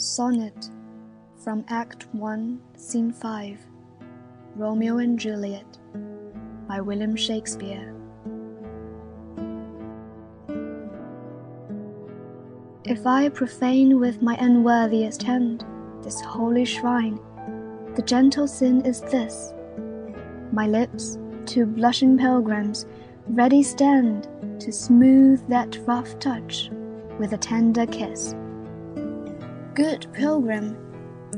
Sonnet from Act I, Scene 5 Romeo and Juliet by William Shakespeare. If I profane with my unworthiest hand this holy shrine, the gentle sin is this my lips two blushing pilgrims ready stand to smooth that rough touch with a tender kiss. Good pilgrim,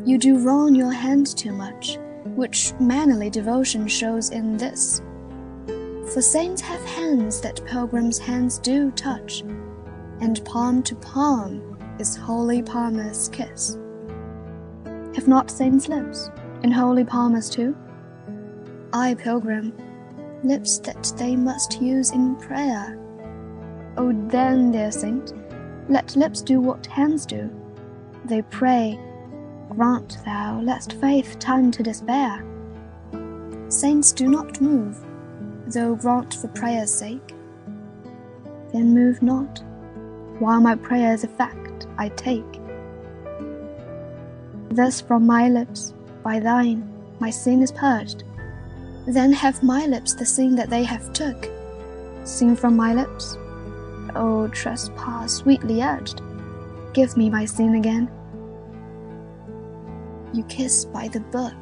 you do wrong your hand too much, which manly devotion shows in this. For saints have hands that pilgrims' hands do touch, and palm to palm is holy palmer's kiss. Have not saints lips, and holy palmers too? Ay, pilgrim, lips that they must use in prayer. Oh, then, dear saint, let lips do what hands do. They pray, Grant thou, lest faith turn to despair. Saints do not move, though grant for prayer's sake. Then move not, while my prayer's effect I take. Thus from my lips, by thine, my sin is purged then have my lips the sin that they have took. Sin from my lips? O trespass sweetly urged, give me my sin again. You kiss by the book,